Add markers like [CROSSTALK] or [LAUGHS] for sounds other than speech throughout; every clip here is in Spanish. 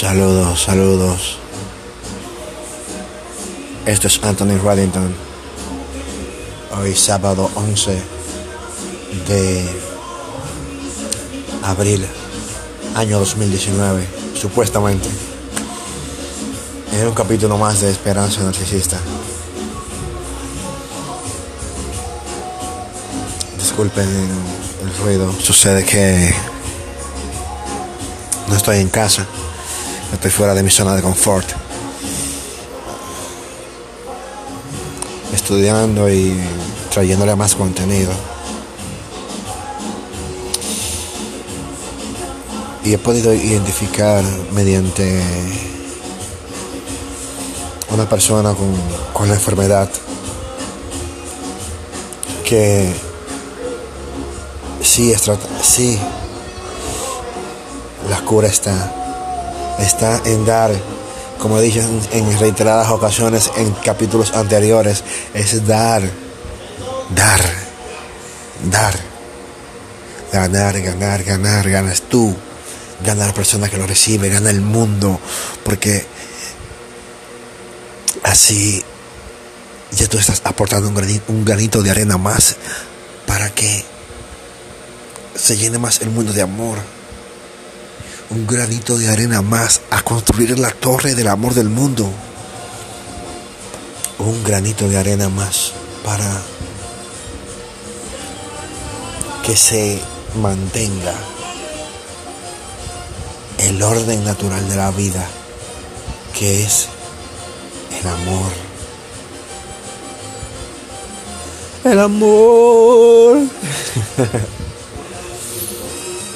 Saludos, saludos. Esto es Anthony Reddington. Hoy sábado 11 de abril, año 2019, supuestamente. En un capítulo más de Esperanza Narcisista. Disculpen el ruido. Sucede que no estoy en casa. Estoy fuera de mi zona de confort. Estudiando y trayéndole más contenido. Y he podido identificar mediante una persona con, con la enfermedad que sí, es sí, la cura está está en dar, como he dicho en, reiteradas ocasiones en capítulos anteriores, es dar, dar, dar, ganar, ganar, ganar, ganas tú, gana la persona que lo recibe, gana el mundo, porque así ya tú estás aportando un granito, un granito de arena más para que se llene más el mundo de amor un granito de arena más a construir la torre del amor del mundo. Un granito de arena más para que se mantenga el orden natural de la vida, que es el amor. El amor. [LAUGHS]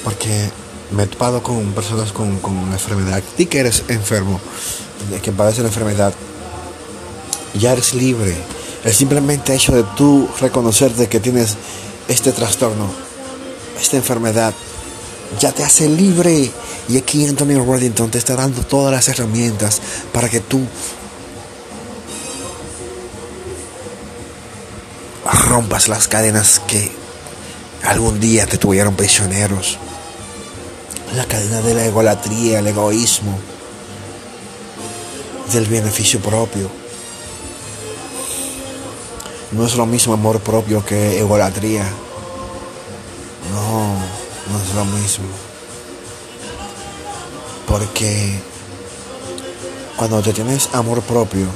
Porque me he topado con personas con, con enfermedad. Ti que eres enfermo, que padece la enfermedad, ya eres libre. El simplemente hecho de tú reconocer de que tienes este trastorno, esta enfermedad, ya te hace libre. Y aquí Anthony Reddington te está dando todas las herramientas para que tú rompas las cadenas que algún día te tuvieron prisioneros la cadena de la egolatría, el egoísmo, del beneficio propio. No es lo mismo amor propio que egolatría. No, no es lo mismo. Porque cuando te tienes amor propio,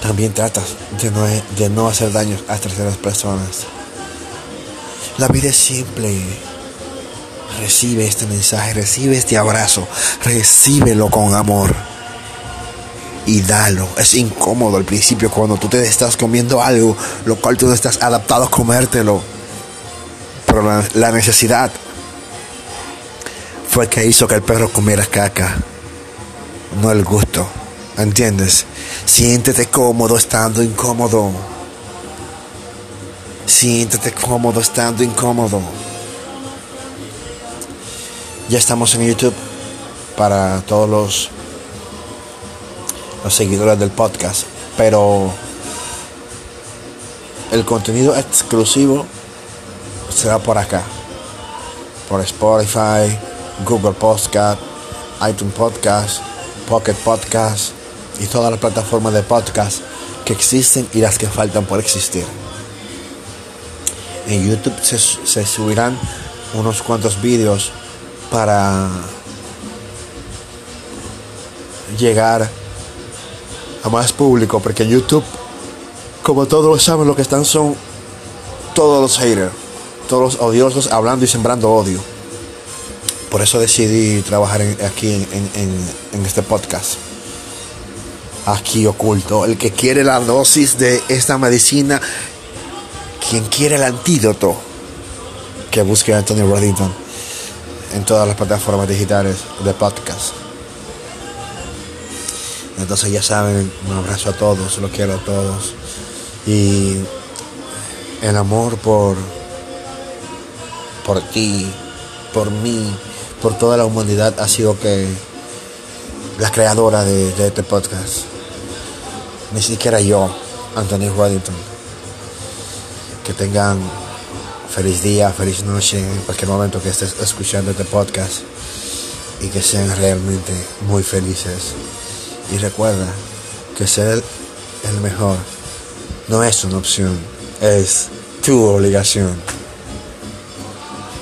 también tratas de no, de no hacer daño a terceras personas. La vida es simple. Recibe este mensaje, recibe este abrazo, recíbelo con amor y dalo. Es incómodo al principio cuando tú te estás comiendo algo, lo cual tú no estás adaptado a comértelo. Pero la, necesidad fue que hizo que el perro comiera caca, no el gusto. ¿Entiendes? Siéntete cómodo estando incómodo. Siéntete cómodo estando incómodo. Ya estamos en YouTube para todos los, los seguidores del podcast, pero el contenido exclusivo será por acá, por Spotify, Google Podcast, iTunes Podcast, Pocket Podcast y todas las plataformas de podcast que existen y las que faltan por existir. En YouTube se, se subirán unos cuantos vídeos para llegar a más público, porque YouTube, como todos lo saben, lo que están son todos los haters, todos los odiosos hablando y sembrando odio. Por eso decidí trabajar aquí en este podcast. Aquí oculto. El que quiere la dosis de esta medicina, quien quiere el antídoto, que busque a Anthony Reddington en todas las plataformas digitales de podcast. Entonces ya saben, un abrazo a todos, los quiero a todos. Y el amor por, por ti, por mí, por toda la humanidad ha sido que la creadora de, este podcast. Ni siquiera yo, Anthony Waddington. Que tengan Feliz día, feliz noche en cualquier momento que estés escuchando este podcast. y que sean realmente muy felices. Y recuerda que ser el mejor no es una opción, es tu obligación.